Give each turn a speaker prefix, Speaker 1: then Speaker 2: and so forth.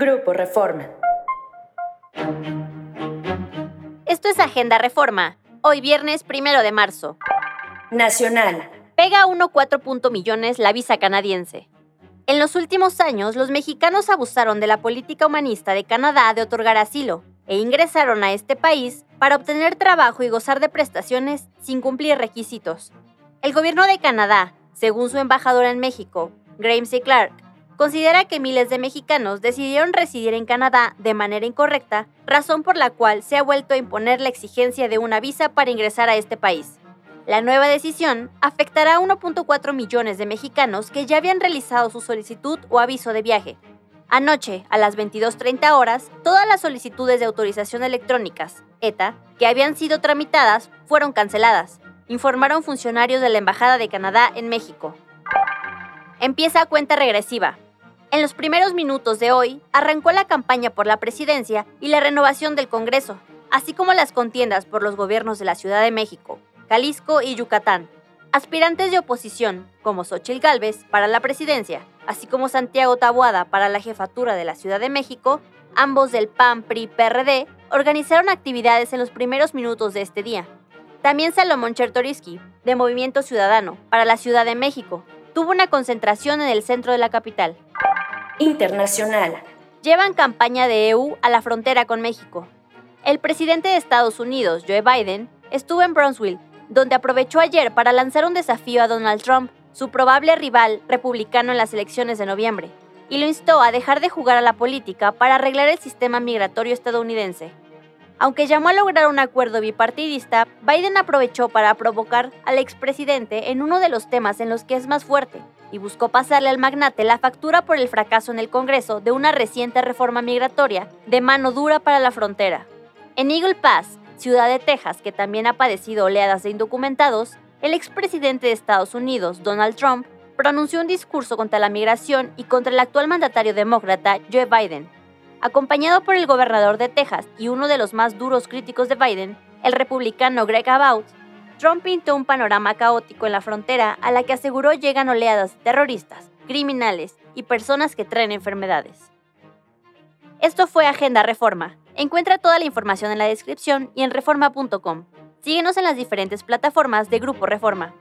Speaker 1: Grupo Reforma.
Speaker 2: Esto es Agenda Reforma. Hoy viernes primero de marzo.
Speaker 1: Nacional.
Speaker 2: Pega 1,4 millones la visa canadiense. En los últimos años, los mexicanos abusaron de la política humanista de Canadá de otorgar asilo e ingresaron a este país para obtener trabajo y gozar de prestaciones sin cumplir requisitos. El gobierno de Canadá, según su embajadora en México, C. Clark, considera que miles de mexicanos decidieron residir en Canadá de manera incorrecta, razón por la cual se ha vuelto a imponer la exigencia de una visa para ingresar a este país. La nueva decisión afectará a 1.4 millones de mexicanos que ya habían realizado su solicitud o aviso de viaje. Anoche, a las 22.30 horas, todas las solicitudes de autorización electrónicas, ETA, que habían sido tramitadas, fueron canceladas, informaron funcionarios de la Embajada de Canadá en México. Empieza cuenta regresiva. En los primeros minutos de hoy, arrancó la campaña por la presidencia y la renovación del Congreso, así como las contiendas por los gobiernos de la Ciudad de México, Jalisco y Yucatán. Aspirantes de oposición, como Xochitl Gálvez para la presidencia, así como Santiago Tabuada para la jefatura de la Ciudad de México, ambos del PAN, PRI, PRD, organizaron actividades en los primeros minutos de este día. También Salomón Chertoriski, de Movimiento Ciudadano, para la Ciudad de México, tuvo una concentración en el centro de la capital.
Speaker 1: Internacional.
Speaker 2: Llevan campaña de EU a la frontera con México. El presidente de Estados Unidos, Joe Biden, estuvo en Brownsville donde aprovechó ayer para lanzar un desafío a Donald Trump, su probable rival republicano en las elecciones de noviembre, y lo instó a dejar de jugar a la política para arreglar el sistema migratorio estadounidense. Aunque llamó a lograr un acuerdo bipartidista, Biden aprovechó para provocar al expresidente en uno de los temas en los que es más fuerte, y buscó pasarle al magnate la factura por el fracaso en el Congreso de una reciente reforma migratoria de mano dura para la frontera. En Eagle Pass, ciudad de Texas, que también ha padecido oleadas de indocumentados, el expresidente de Estados Unidos, Donald Trump, pronunció un discurso contra la migración y contra el actual mandatario demócrata, Joe Biden. Acompañado por el gobernador de Texas y uno de los más duros críticos de Biden, el republicano Greg Abbott, Trump pintó un panorama caótico en la frontera a la que aseguró llegan oleadas de terroristas, criminales y personas que traen enfermedades. Esto fue Agenda Reforma, Encuentra toda la información en la descripción y en reforma.com. Síguenos en las diferentes plataformas de Grupo Reforma.